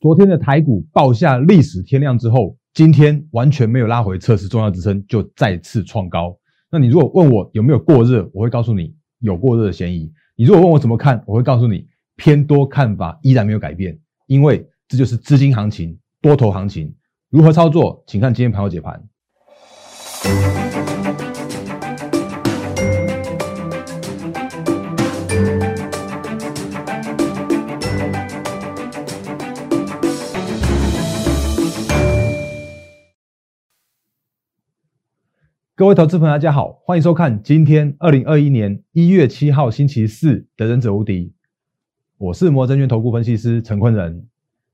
昨天的台股爆下历史天量之后，今天完全没有拉回测试重要支撑，就再次创高。那你如果问我有没有过热，我会告诉你有过热的嫌疑。你如果问我怎么看，我会告诉你偏多看法依然没有改变，因为这就是资金行情、多头行情。如何操作，请看今天盘后解盘。各位投资朋友，大家好，欢迎收看今天二零二一年一月七号星期四的《忍者无敌》，我是摩证券投顾分析师陈坤仁。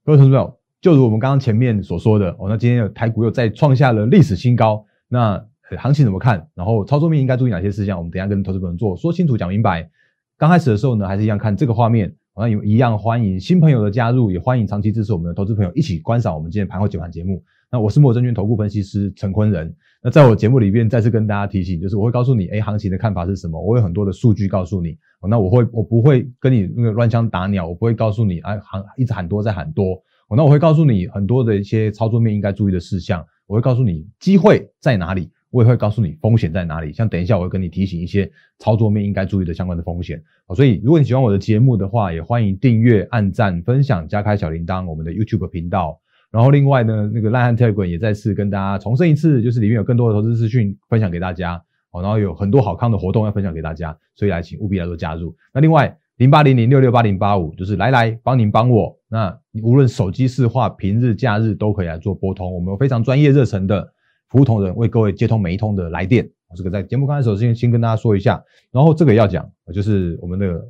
各位投资朋友，就如我们刚刚前面所说的，哦，那今天的台股又再创下了历史新高，那行情怎么看？然后操作面应该注意哪些事项？我们等下跟投资朋友做说清楚、讲明白。刚开始的时候呢，还是一样看这个画面，那有一样欢迎新朋友的加入，也欢迎长期支持我们的投资朋友一起观赏我们今天盘后解盘节目。那我是摩证券投顾分析师陈坤仁。那在我节目里面再次跟大家提醒，就是我会告诉你，哎，行情的看法是什么？我有很多的数据告诉你。那我会，我不会跟你那个乱枪打鸟，我不会告诉你，哎，行一直喊多再喊多。那我会告诉你很多的一些操作面应该注意的事项。我会告诉你机会在哪里，我也会告诉你风险在哪里。像等一下我会跟你提醒一些操作面应该注意的相关的风险。所以如果你喜欢我的节目的话，也欢迎订阅、按赞、分享、加开小铃铛，我们的 YouTube 频道。然后另外呢，那个烂汉 Telegram 也再次跟大家重申一次，就是里面有更多的投资资讯分享给大家哦，然后有很多好康的活动要分享给大家，所以来请务必来做加入。那另外零八零零六六八零八五就是来来帮您帮我，那无论手机市话、平日假日都可以来做拨通，我们有非常专业热忱的服务同仁为各位接通每一通的来电。这个在节目刚开始先先跟大家说一下，然后这个要讲，就是我们的。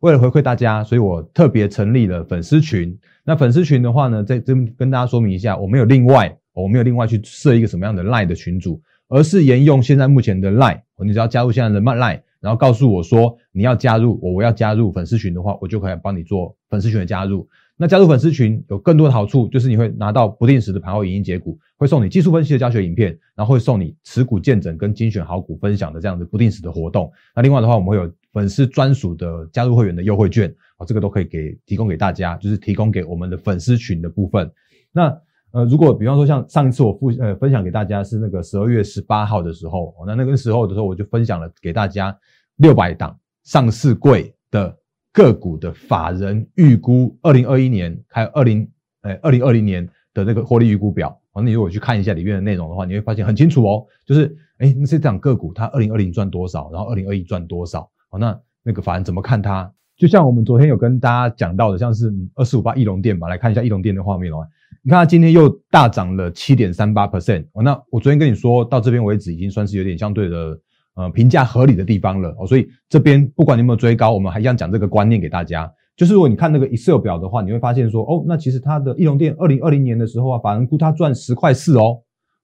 为了回馈大家，所以我特别成立了粉丝群。那粉丝群的话呢，在这跟大家说明一下，我没有另外，我没有另外去设一个什么样的 Line 的群组，而是沿用现在目前的 Line。你只要加入现在的 My Line，然后告诉我说你要加入我，我要加入粉丝群的话，我就可以帮你做粉丝群的加入。那加入粉丝群有更多的好处，就是你会拿到不定时的盘后影音解股，会送你技术分析的教学影片，然后会送你持股见证跟精选好股分享的这样的不定时的活动。那另外的话，我们会有粉丝专属的加入会员的优惠券，啊，这个都可以给提供给大家，就是提供给我们的粉丝群的部分。那呃，如果比方说像上一次我复呃分享给大家是那个十二月十八号的时候，那那个时候的时候我就分享了给大家六百档上市柜的。个股的法人预估二零二一年还有二零呃二零二零年的那个获利预估表，那你如果去看一下里面的内容的话，你会发现很清楚哦，就是哎那些涨个股它二零二零赚多少，然后二零二一赚多少，那那个法人怎么看它？就像我们昨天有跟大家讲到的，像是二四五八翼龙店吧，来看一下翼龙店的画面哦，你看它今天又大涨了七点三八 percent 哦，那我昨天跟你说到这边为止，已经算是有点相对的。呃，评价合理的地方了哦，所以这边不管你有没有追高，我们还想讲这个观念给大家。就是如果你看那个 Excel 表的话，你会发现说，哦，那其实它的易龙店二零二零年的时候啊，法人估它赚十块四哦，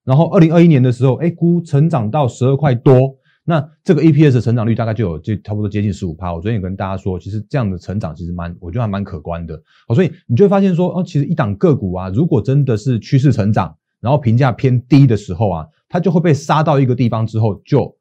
然后二零二一年的时候，哎，估成长到十二块多，那这个 EPS 成长率大概就有就差不多接近十五趴。我昨天也跟大家说，其实这样的成长其实蛮，我觉得还蛮可观的哦。所以你就会发现说，哦，其实一档个股啊，如果真的是趋势成长，然后评价偏低的时候啊，它就会被杀到一个地方之后就。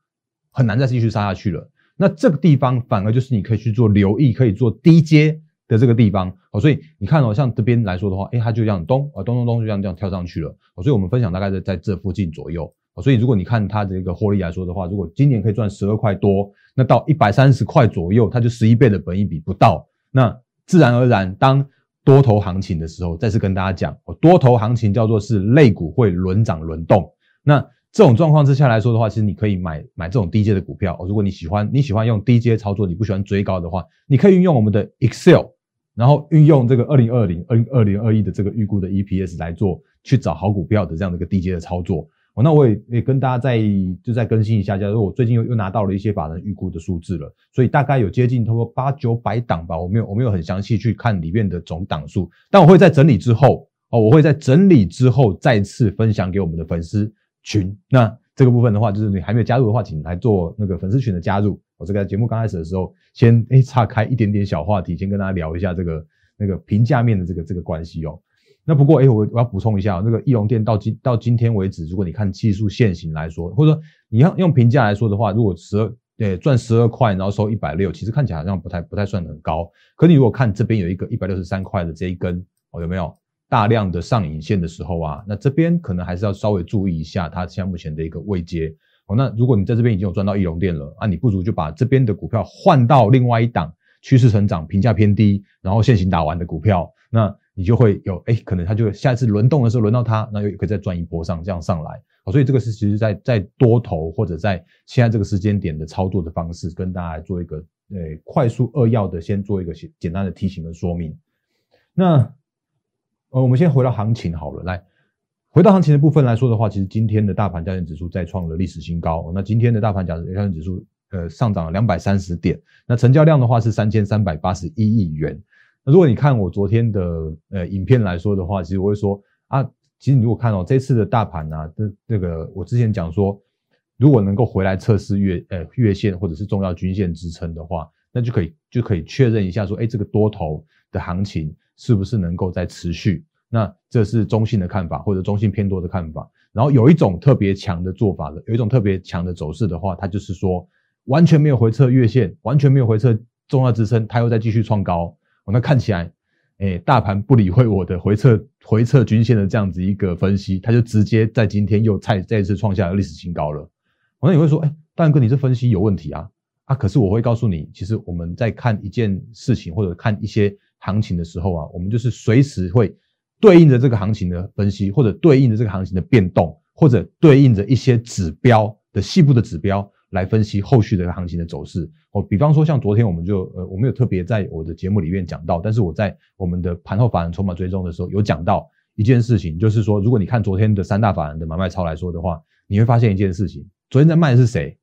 很难再继续杀下去了。那这个地方反而就是你可以去做留意，可以做低阶的这个地方哦。所以你看哦，像这边来说的话，哎，它就这样咚啊咚咚咚，就这样这样跳上去了。所以我们分享大概在在这附近左右。所以如果你看它的一个获利来说的话，如果今年可以赚十二块多，那到一百三十块左右，它就十一倍的本益比不到。那自然而然，当多头行情的时候，再次跟大家讲，多头行情叫做是类股会轮涨轮动。那这种状况之下来说的话，其实你可以买买这种低阶的股票。如果你喜欢你喜欢用低阶操作，你不喜欢追高的话，你可以运用我们的 Excel，然后运用这个二零二零二零二零二一的这个预估的 EPS 来做去找好股票的这样的一个低阶的操作哦。那我也也跟大家再就再更新一下，假如我最近又又拿到了一些法人预估的数字了，所以大概有接近差不多八九百档吧。我没有我没有很详细去看里面的总档数，但我会在整理之后哦，我会在整理之后再次分享给我们的粉丝。群，那这个部分的话，就是你还没有加入的话，请来做那个粉丝群的加入。我这个节目刚开始的时候，先诶岔开一点点小话题，先跟大家聊一下这个那个评价面的这个这个关系哦。那不过诶我我要补充一下，那个翼龙店到今到今天为止，如果你看技术线型来说，或者说你要用评价来说的话，如果十二对赚十二块，然后收一百六，其实看起来好像不太不太算很高。可你如果看这边有一个一百六十三块的这一根哦，有没有？大量的上影线的时候啊，那这边可能还是要稍微注意一下它现在目前的一个位阶。哦，那如果你在这边已经有赚到易龙电了啊，你不如就把这边的股票换到另外一档趋势成长、评价偏低，然后现行打完的股票，那你就会有哎，可能它就下一次轮动的时候轮到它，那又可以再赚一波上这样上来。好，所以这个是其实在在多头或者在现在这个时间点的操作的方式，跟大家做一个呃快速扼要的先做一个简简单的提醒跟说明。那呃，我们先回到行情好了，来回到行情的部分来说的话，其实今天的大盘交易指数再创了历史新高。那今天的大盘交易指数呃上涨了两百三十点，那成交量的话是三千三百八十一亿元。那如果你看我昨天的呃影片来说的话，其实我会说啊。其实你如果看哦，这次的大盘呢，这这个我之前讲说，如果能够回来测试月呃月线或者是重要均线支撑的话，那就可以就可以确认一下说，哎，这个多头的行情是不是能够在持续？那这是中性的看法或者中性偏多的看法。然后有一种特别强的做法的，有一种特别强的走势的话，它就是说完全没有回测月线，完全没有回测重要支撑，它又在继续创高，那看起来。哎，大盘不理会我的回撤回撤均线的这样子一个分析，它就直接在今天又再再一次创下了历史新高了。我那你会说，哎，大哥，你这分析有问题啊？啊，可是我会告诉你，其实我们在看一件事情或者看一些行情的时候啊，我们就是随时会对应着这个行情的分析，或者对应着这个行情的变动，或者对应着一些指标的细部的指标。来分析后续的行情的走势哦，比方说像昨天我们就呃，我没有特别在我的节目里面讲到，但是我在我们的盘后法人筹码追踪的时候有讲到一件事情，就是说如果你看昨天的三大法人的买卖超来说的话，你会发现一件事情，昨天在卖的是谁？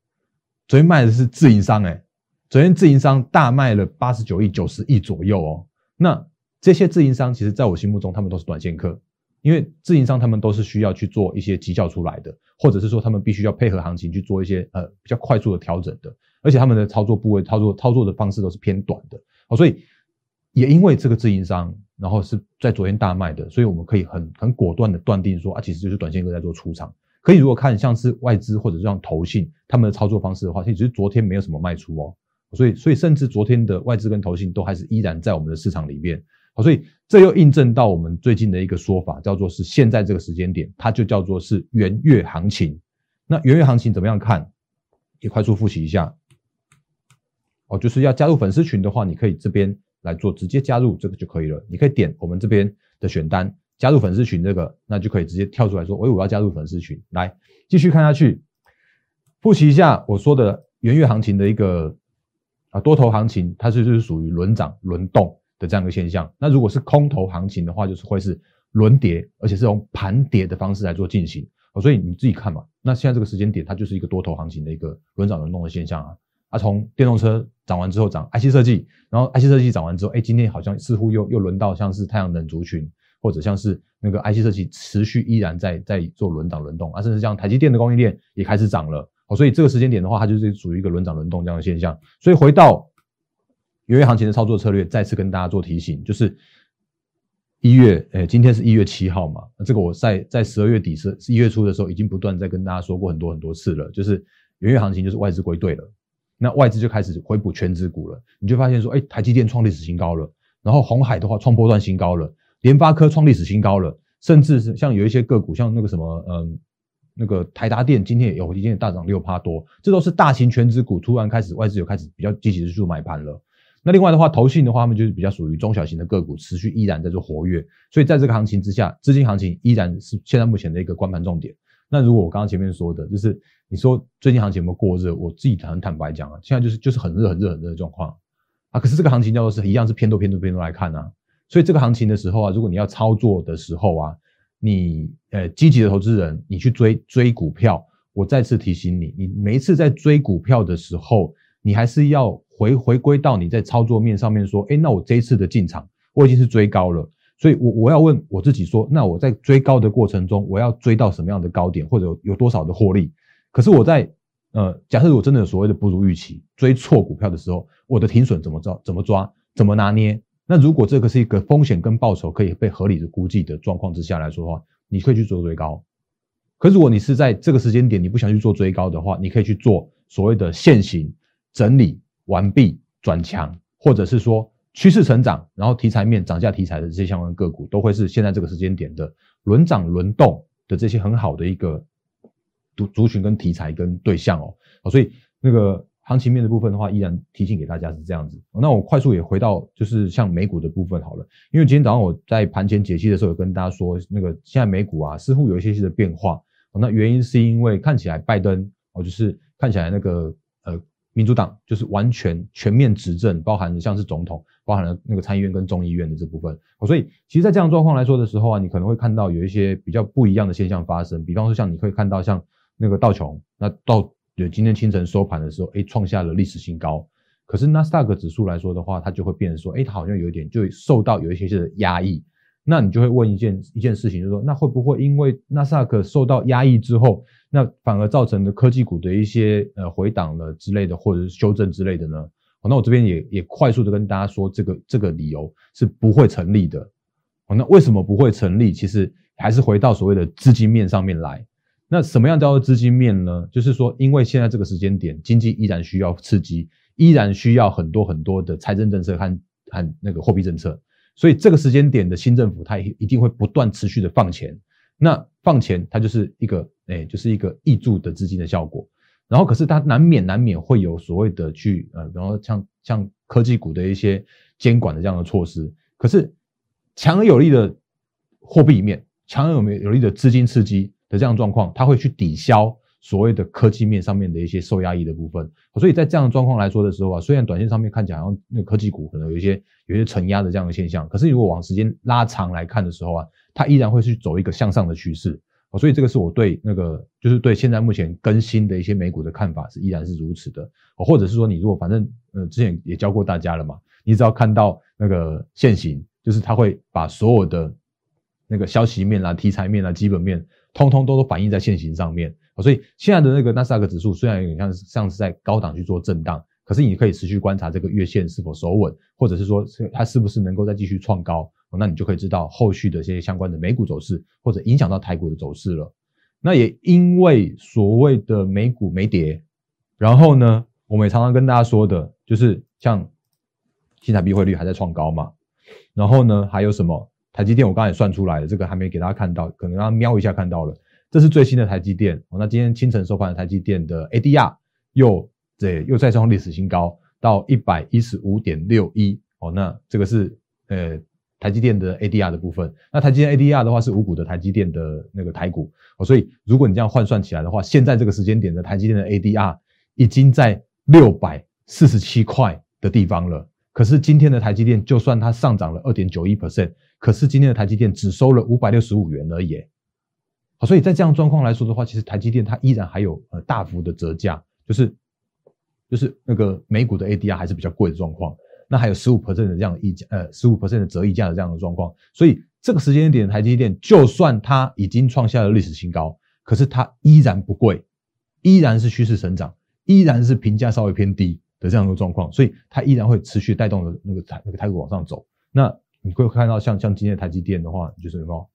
昨天卖的是自营商哎，昨天自营商大卖了八十九亿、九十亿左右哦，那这些自营商其实在我心目中他们都是短线客。因为自营商他们都是需要去做一些绩效出来的，或者是说他们必须要配合行情去做一些呃比较快速的调整的，而且他们的操作部位、操作操作的方式都是偏短的，哦，所以也因为这个自营商，然后是在昨天大卖的，所以我们可以很很果断的断定说啊，其实就是短线客在做出场。可以如果看像是外资或者像投信他们的操作方式的话，其实昨天没有什么卖出哦，所以所以甚至昨天的外资跟投信都还是依然在我们的市场里面。好，所以这又印证到我们最近的一个说法，叫做是现在这个时间点，它就叫做是元月行情。那元月行情怎么样看？也快速复习一下。哦，就是要加入粉丝群的话，你可以这边来做，直接加入这个就可以了。你可以点我们这边的选单，加入粉丝群这个，那就可以直接跳出来说，喂，我要加入粉丝群。来，继续看下去，复习一下我说的元月行情的一个啊多头行情，它是就是属于轮涨轮动。的这样一个现象，那如果是空头行情的话，就是会是轮跌，而且是用盘跌的方式来做进行。所以你自己看嘛，那现在这个时间点，它就是一个多头行情的一个轮涨轮动的现象啊。啊，从电动车涨完之后涨 IC 设计，然后 IC 设计涨完之后，哎，今天好像似乎又又轮到像是太阳能族群，或者像是那个 IC 设计持续依然在在做轮涨轮动啊，甚至像台积电的供应链也开始涨了。哦，所以这个时间点的话，它就是属于一个轮涨轮动这样的现象。所以回到。元月行情的操作策略，再次跟大家做提醒，就是一月，诶，今天是一月七号嘛，这个我在在十二月底是一月初的时候，已经不断在跟大家说过很多很多次了，就是元月行情就是外资归队了，那外资就开始回补全指股了，你就发现说，哎，台积电创历史新高了，然后红海的话创波段新高了，联发科创历史新高了，甚至是像有一些个股，像那个什么，嗯，那个台达电今天也有今天也大涨六趴多，这都是大型全指股突然开始外资有开始比较积极的去买盘了。那另外的话，投信的话，他们就是比较属于中小型的个股，持续依然在做活跃，所以在这个行情之下，资金行情依然是现在目前的一个关盘重点。那如果我刚刚前面说的，就是你说最近行情有没有过热，我自己很坦白讲啊，现在就是就是很热很热很热的状况啊。可是这个行情叫做是一样是偏多偏多偏多来看啊，所以这个行情的时候啊，如果你要操作的时候啊，你呃积极的投资人，你去追追股票，我再次提醒你，你每一次在追股票的时候，你还是要。回回归到你在操作面上面说，哎，那我这一次的进场我已经是追高了，所以我我要问我自己说，那我在追高的过程中，我要追到什么样的高点，或者有多少的获利？可是我在呃，假设我真的有所谓的不如预期，追错股票的时候，我的停损怎么抓？怎么抓？怎么拿捏？那如果这个是一个风险跟报酬可以被合理的估计的状况之下来说的话，你可以去做追高。可如果你是在这个时间点你不想去做追高的话，你可以去做所谓的现行整理。完毕转强，或者是说趋势成长，然后题材面涨价题材的这些相关个股，都会是现在这个时间点的轮涨轮动的这些很好的一个族族群跟题材跟对象哦。所以那个行情面的部分的话，依然提醒给大家是这样子。那我快速也回到就是像美股的部分好了，因为今天早上我在盘前解析的时候有跟大家说，那个现在美股啊似乎有一些些的变化。那原因是因为看起来拜登哦，就是看起来那个。民主党就是完全全面执政，包含像是总统，包含了那个参议院跟众议院的这部分。所以，其实，在这样状况来说的时候啊，你可能会看到有一些比较不一样的现象发生。比方说，像你可以看到像那个道琼，那到今天清晨收盘的时候，哎，创下了历史新高。可是纳斯达克指数来说的话，它就会变成说，哎，它好像有一点就受到有一些些的压抑。那你就会问一件一件事情，就是说，那会不会因为纳斯克受到压抑之后？那反而造成的科技股的一些呃回档了之类的，或者是修正之类的呢？好，那我这边也也快速的跟大家说，这个这个理由是不会成立的。好，那为什么不会成立？其实还是回到所谓的资金面上面来。那什么样叫做资金面呢？就是说，因为现在这个时间点，经济依然需要刺激，依然需要很多很多的财政政策和和那个货币政策，所以这个时间点的新政府，它一定会不断持续的放钱。那放钱，它就是一个。哎，就是一个挹注的资金的效果，然后可是它难免难免会有所谓的去呃，然后像像科技股的一些监管的这样的措施，可是强而有力的货币面，强而有有力的资金刺激的这样状况，它会去抵消所谓的科技面上面的一些受压抑的部分，所以在这样的状况来说的时候啊，虽然短线上面看起来好像那科技股可能有一些有一些承压的这样的现象，可是如果往时间拉长来看的时候啊，它依然会去走一个向上的趋势。所以这个是我对那个，就是对现在目前更新的一些美股的看法是依然是如此的。或者是说你如果反正呃之前也教过大家了嘛，你只要看到那个现行，就是它会把所有的那个消息面啦、题材面啦、基本面，通通都都反映在现行上面。所以现在的那个纳斯达克指数虽然有点像像是在高档去做震荡，可是你可以持续观察这个月线是否守稳，或者是说它是不是能够再继续创高。那你就可以知道后续的这些相关的美股走势，或者影响到台股的走势了。那也因为所谓的美股没跌，然后呢，我们也常常跟大家说的，就是像新台币汇率还在创高嘛。然后呢，还有什么？台积电我刚才也算出来了，这个还没给大家看到，可能让瞄一下看到了。这是最新的台积电。那今天清晨收盘的台积电的 ADR 又对又再创历史新高，到一百一十五点六一。哦，那这个是呃。台积电的 ADR 的部分，那台积电 ADR 的话是五股的台积电的那个台股哦，所以如果你这样换算起来的话，现在这个时间点的台积电的 ADR 已经在六百四十七块的地方了。可是今天的台积电就算它上涨了二点九一 percent，可是今天的台积电只收了五百六十五元而已。好，所以在这样状况来说的话，其实台积电它依然还有呃大幅的折价，就是就是那个美股的 ADR 还是比较贵的状况。那还有十五 percent 的这样溢价，呃，十五 percent 的折溢价的这样的状况，所以这个时间点台积电，就算它已经创下了历史新高，可是它依然不贵，依然是趋势成长，依然是评价稍微偏低的这样一个状况，所以它依然会持续带动的那个台那个台股往上走。那你会看到像像今天的台积电的话，就是什么？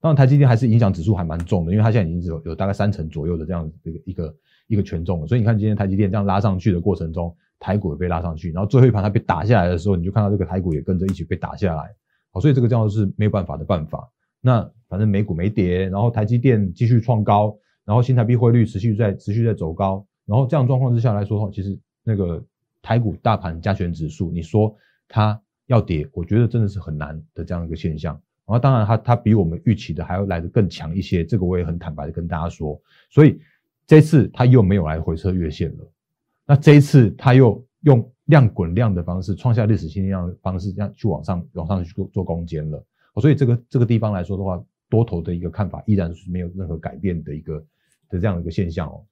当然台积电还是影响指数还蛮重的，因为它现在已经只有有大概三成左右的这样一个一个一个权重了，所以你看今天台积电这样拉上去的过程中。台股也被拉上去，然后最后一盘它被打下来的时候，你就看到这个台股也跟着一起被打下来。好，所以这个叫做是没有办法的办法。那反正美股没跌，然后台积电继续创高，然后新台币汇率持续在持续在走高，然后这样状况之下来说的话，其实那个台股大盘加权指数，你说它要跌，我觉得真的是很难的这样一个现象。然后当然它它比我们预期的还要来得更强一些，这个我也很坦白的跟大家说。所以这次它又没有来回撤月线了。那这一次它又用量滚量的方式创下历史新量的方式，这样去往上往上去做做攻坚了。所以这个这个地方来说的话，多头的一个看法依然是没有任何改变的一个的这样一个现象哦。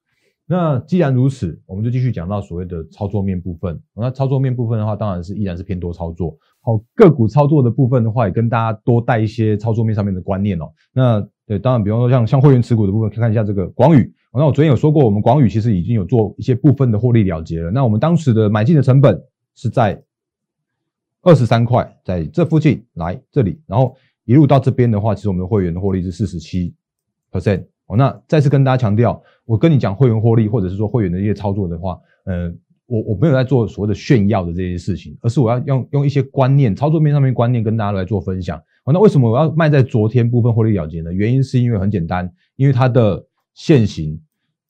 那既然如此，我们就继续讲到所谓的操作面部分。那操作面部分的话，当然是依然是偏多操作。好，个股操作的部分的话，也跟大家多带一些操作面上面的观念哦。那对，当然，比方说像像会员持股的部分，可以看一下这个广宇。那我昨天有说过，我们广宇其实已经有做一些部分的获利了结了。那我们当时的买进的成本是在二十三块，在这附近来这里，然后一路到这边的话，其实我们的会员的获利是四十七 percent。哦，那再次跟大家强调，我跟你讲会员获利，或者是说会员的一些操作的话，呃，我我没有在做所谓的炫耀的这些事情，而是我要用用一些观念，操作面上面观念跟大家来做分享。哦，那为什么我要卖在昨天部分获利了结呢？原因是因为很简单，因为它的现行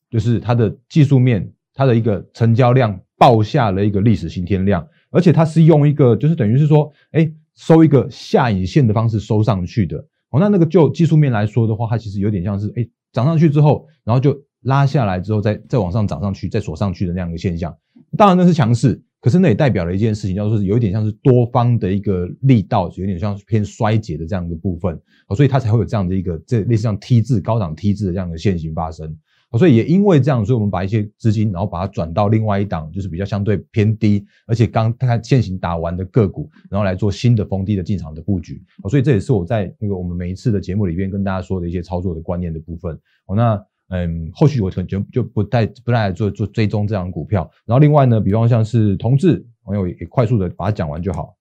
就是它的技术面，它的一个成交量爆下了一个历史新天量，而且它是用一个就是等于是说，哎，收一个下影线的方式收上去的。哦，那那个就技术面来说的话，它其实有点像是哎涨上去之后，然后就拉下来之后再再往上涨上去，再锁上去的那样一个现象。当然那是强势，可是那也代表了一件事情，叫做是有一点像是多方的一个力道，有点像偏衰竭的这样一个部分。所以它才会有这样的一个这类似像 T 字高档 T 字的这样的现形发生。所以也因为这样，所以我们把一些资金，然后把它转到另外一档，就是比较相对偏低，而且刚它现行打完的个股，然后来做新的逢低的进场的布局。所以这也是我在那个我们每一次的节目里边跟大家说的一些操作的观念的部分。哦，那。嗯，后续我可能就就不再不再做做追踪这样股票。然后另外呢，比方像是同志，朋友也快速的把它讲完就好。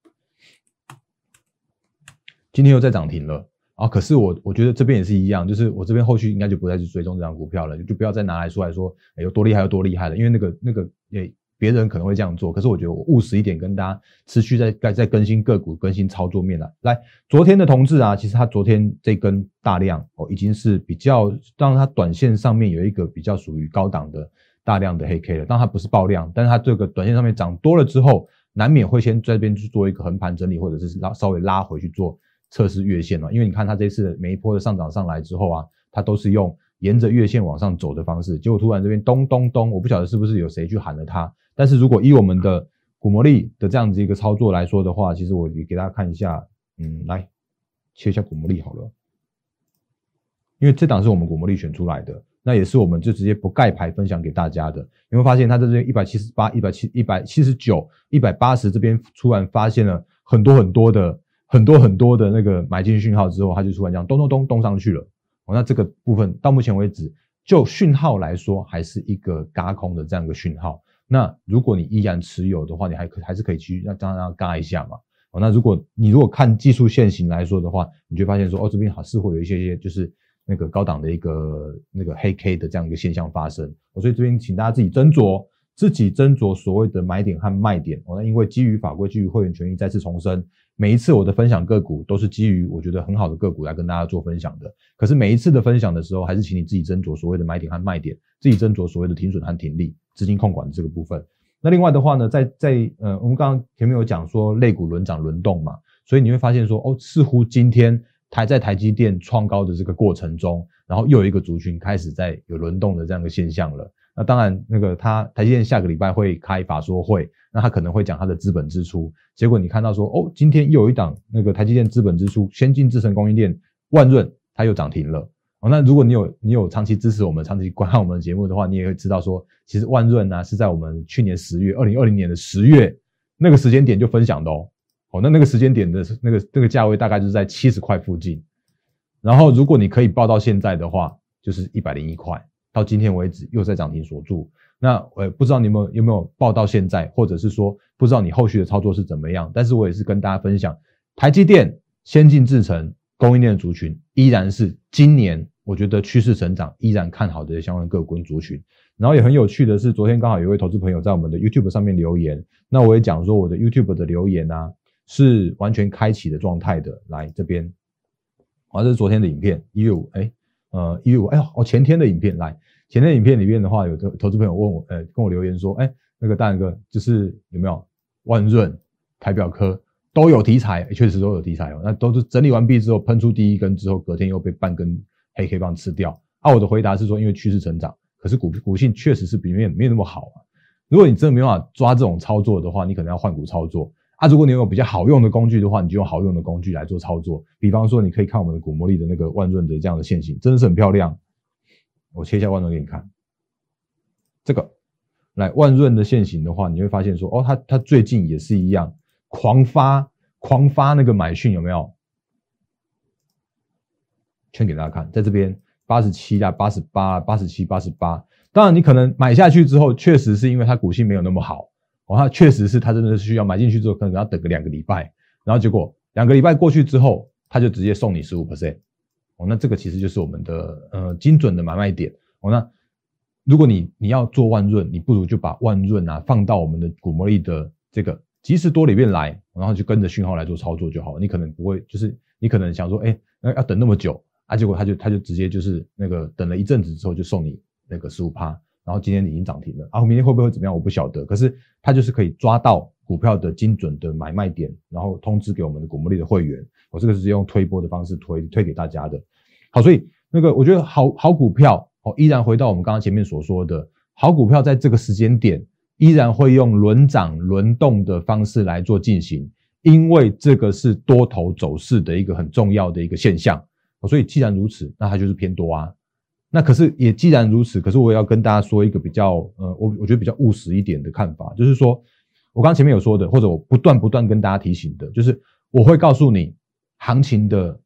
今天又在涨停了啊！可是我我觉得这边也是一样，就是我这边后续应该就不再去追踪这张股票了，就不要再拿来说来说有多厉害有多厉害了，因为那个那个也。别人可能会这样做，可是我觉得我务实一点，跟大家持续在在在更新个股、更新操作面来。来，昨天的同志啊，其实他昨天这根大量哦，已经是比较让它短线上面有一个比较属于高档的大量的黑 K 了。当它不是爆量，但是它这个短线上面涨多了之后，难免会先在这边去做一个横盘整理，或者是拉稍微拉回去做测试月线了。因为你看它这次每一波的上涨上来之后啊，它都是用沿着月线往上走的方式，结果突然这边咚咚咚，我不晓得是不是有谁去喊了它。但是如果以我们的股魔力的这样子一个操作来说的话，其实我也给大家看一下，嗯，来切一下股魔力好了，因为这档是我们股魔力选出来的，那也是我们就直接不盖牌分享给大家的。你会发现它在这边一百七十八、一百七、一百七十九、一百八十这边突然发现了很多很多的很多很多的那个买进讯号之后，它就突然这样咚咚咚咚上去了。哦，那这个部分到目前为止，就讯号来说，还是一个嘎空的这样一个讯号。那如果你依然持有的话，你还可还是可以去让让让嘎一下嘛。哦，那如果你如果看技术线型来说的话，你就发现说哦这边好似乎有一些些就是那个高档的一个那个黑 K 的这样一个现象发生。哦，所以这边请大家自己斟酌，自己斟酌所谓的买点和卖点。哦，那因为基于法规，基于会员权益，再次重申，每一次我的分享个股都是基于我觉得很好的个股来跟大家做分享的。可是每一次的分享的时候，还是请你自己斟酌所谓的买点和卖点，自己斟酌所谓的停损和停利。资金控管的这个部分，那另外的话呢，在在呃，我们刚刚前面有讲说类股轮涨轮动嘛，所以你会发现说，哦，似乎今天台在台积电创高的这个过程中，然后又有一个族群开始在有轮动的这样的现象了。那当然，那个他台积电下个礼拜会开法说会，那他可能会讲他的资本支出。结果你看到说，哦，今天又有一档那个台积电资本支出先进制程供应链万润，它又涨停了。哦，那如果你有你有长期支持我们、长期观看我们的节目的话，你也会知道说，其实万润呢是在我们去年十月，二零二零年的十月那个时间点就分享的哦。哦，那那个时间点的那个那个价位大概就是在七十块附近。然后如果你可以报到现在的话，就是一百零一块，到今天为止又在涨停锁住。那呃，不知道你们有没有报到现在，或者是说不知道你后续的操作是怎么样？但是我也是跟大家分享，台积电先进制程。供应链族群依然是今年，我觉得趋势成长依然看好的相关个股族群。然后也很有趣的是，昨天刚好有一位投资朋友在我们的 YouTube 上面留言，那我也讲说我的 YouTube 的留言啊是完全开启的状态的。来这边，好，这是昨天的影片，一月五，哎，呃，一月五，哎呦，哦，前天的影片，来，前天影片里面的话，有投投资朋友问我，呃，跟我留言说，哎，那个大哥，就是有没有万润、台表科？都有题材，确实都有题材哦。那都是整理完毕之后喷出第一根之后，隔天又被半根黑 K 棒吃掉。啊，我的回答是说，因为趋势成长，可是股股性确实是比面没有那么好啊。如果你真的没办法抓这种操作的话，你可能要换股操作啊。如果你有比较好用的工具的话，你就用好用的工具来做操作。比方说，你可以看我们的股魔力的那个万润的这样的线型，真的是很漂亮。我切一下万润给你看，这个来万润的线型的话，你会发现说，哦，它它最近也是一样。狂发狂发那个买讯有没有？圈给大家看，在这边八十七啊，八十八，八十七，八十八。当然，你可能买下去之后，确实是因为它股性没有那么好哦，它确实是它真的是需要买进去之后，可能要等个两个礼拜，然后结果两个礼拜过去之后，它就直接送你十五 percent 哦，那这个其实就是我们的呃精准的买卖点哦。那如果你你要做万润，你不如就把万润啊放到我们的股魔力的这个即时多里面来，然后就跟着讯号来做操作就好。你可能不会，就是你可能想说，哎，那要等那么久啊，结果他就他就直接就是那个等了一阵子之后就送你那个十五趴，然后今天已经涨停了，然后明天会不会怎么样我不晓得，可是他就是可以抓到股票的精准的买卖点，然后通知给我们的股魔力的会员。我这个是用推波的方式推推给大家的。好，所以那个我觉得好好股票哦，依然回到我们刚刚前面所说的，好股票在这个时间点依然会用轮涨轮动的方式来做进行，因为这个是多头走势的一个很重要的一个现象。所以既然如此，那它就是偏多啊。那可是也既然如此，可是我也要跟大家说一个比较呃，我我觉得比较务实一点的看法，就是说我刚前面有说的，或者我不断不断跟大家提醒的，就是我会告诉你行情的。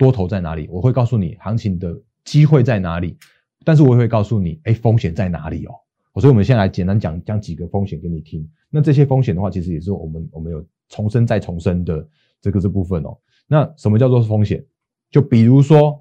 多头在哪里？我会告诉你行情的机会在哪里，但是我也会告诉你，哎，风险在哪里哦。所以，我们先来简单讲讲几个风险给你听。那这些风险的话，其实也是我们我们有重申再重申的这个这部分哦。那什么叫做风险？就比如说，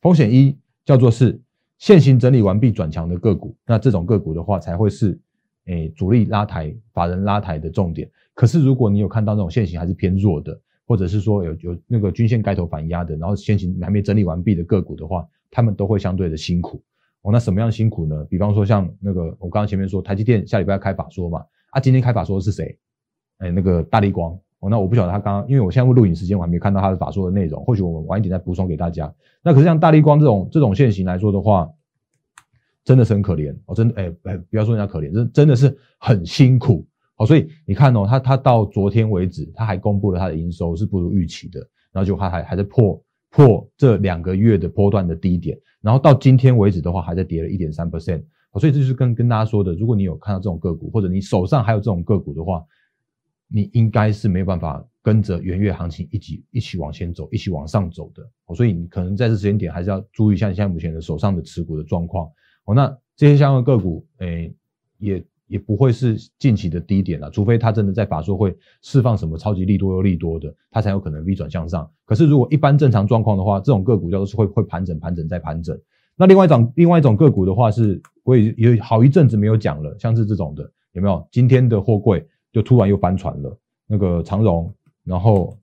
风险一叫做是现行整理完毕转强的个股，那这种个股的话才会是诶主力拉抬、法人拉抬的重点。可是，如果你有看到那种现行还是偏弱的，或者是说有有那个均线盖头反压的，然后先行还没整理完毕的个股的话，他们都会相对的辛苦哦。那什么样辛苦呢？比方说像那个我刚刚前面说台积电下礼拜要开法说嘛，啊，今天开法说的是谁？哎，那个大力光哦。那我不晓得他刚刚，因为我现在录影时间我还没看到他的法说的内容，或许我们晚一点再补充给大家。那可是像大力光这种这种现行来说的话，真的是很可怜哦，真的哎哎，不要说人家可怜，真真的是很辛苦。好，所以你看哦，他他到昨天为止，他还公布了他的营收是不如预期的，然后就他还还在破破这两个月的波段的低点，然后到今天为止的话，还在跌了一点三 percent。所以这就是跟跟大家说的，如果你有看到这种个股，或者你手上还有这种个股的话，你应该是没有办法跟着元月行情一起一起往前走，一起往上走的。所以你可能在这时间点还是要注意一下你现在目前的手上的持股的状况。哦，那这些相关个股，诶，也。也不会是近期的低点了，除非它真的在法说会释放什么超级利多又利多的，它才有可能 V 转向上。可是如果一般正常状况的话，这种个股叫做是会会盘整、盘整再盘整。那另外一种另外一种个股的话，是我也有好一阵子没有讲了，像是这种的有没有？今天的货柜就突然又翻船了，那个长荣，然后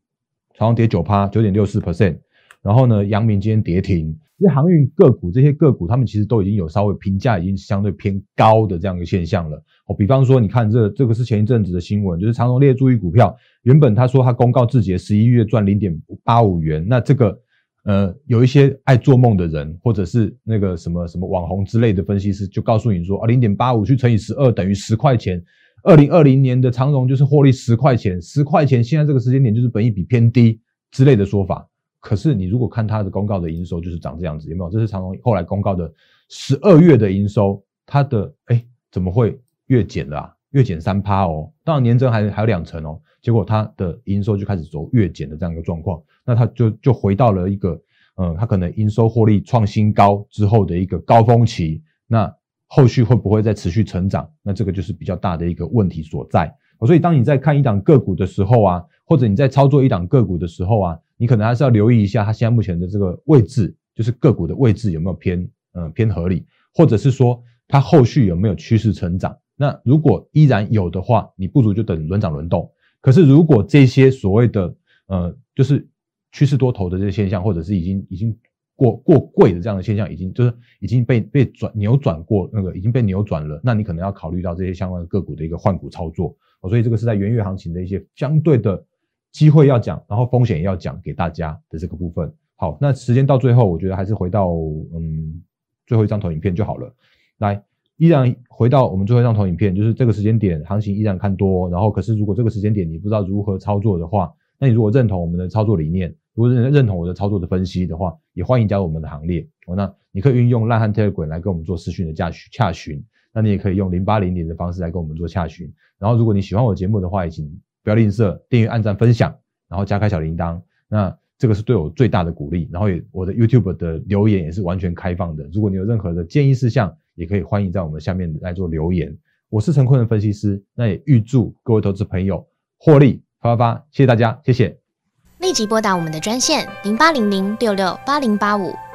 长荣跌九趴，九点六四 percent，然后呢，阳明今天跌停。这些航运个股，这些个股，他们其实都已经有稍微评价已经相对偏高的这样一个现象了。哦，比方说，你看这这个是前一阵子的新闻，就是长荣列注意股票，原本他说他公告自己的十一月赚零点八五元，那这个呃有一些爱做梦的人，或者是那个什么什么网红之类的分析师，就告诉你说啊，零点八五去乘以十二等于十块钱，二零二零年的长荣就是获利十块钱，十块钱现在这个时间点就是本益比偏低之类的说法。可是你如果看它的公告的营收，就是长这样子，有没有？这是长隆后来公告的十二月的营收，它的哎怎么会月减了？月减三趴哦，当然年增还还有两成哦，结果它的营收就开始走月减的这样一个状况，那它就就回到了一个，嗯，它可能营收获利创新高之后的一个高峰期，那后续会不会再持续成长？那这个就是比较大的一个问题所在。所以当你在看一档个股的时候啊，或者你在操作一档个股的时候啊，你可能还是要留意一下它现在目前的这个位置，就是个股的位置有没有偏呃偏合理，或者是说它后续有没有趋势成长。那如果依然有的话，你不如就等轮涨轮动。可是如果这些所谓的呃就是趋势多头的这些现象，或者是已经已经过过贵的这样的现象，已经就是已经被被转扭转过那个已经被扭转了，那你可能要考虑到这些相关的个股的一个换股操作。所以这个是在元月行情的一些相对的机会要讲，然后风险也要讲给大家的这个部分。好，那时间到最后，我觉得还是回到嗯最后一张投影片就好了。来，依然回到我们最后一张投影片，就是这个时间点行情依然看多，然后可是如果这个时间点你不知道如何操作的话，那你如果认同我们的操作理念，如果认认同我的操作的分析的话，也欢迎加入我们的行列。哦，那你可以运用烂汉 Telegram 来跟我们做私讯的洽询洽询。那你也可以用零八零零的方式来跟我们做洽询。然后，如果你喜欢我节目的话，也请不要吝啬订阅、按赞、分享，然后加开小铃铛。那这个是对我最大的鼓励。然后也我的 YouTube 的留言也是完全开放的。如果你有任何的建议事项，也可以欢迎在我们下面来做留言。我是陈坤的分析师，那也预祝各位投资朋友获利发发发！谢谢大家，谢谢。立即拨打我们的专线零八零零六六八零八五。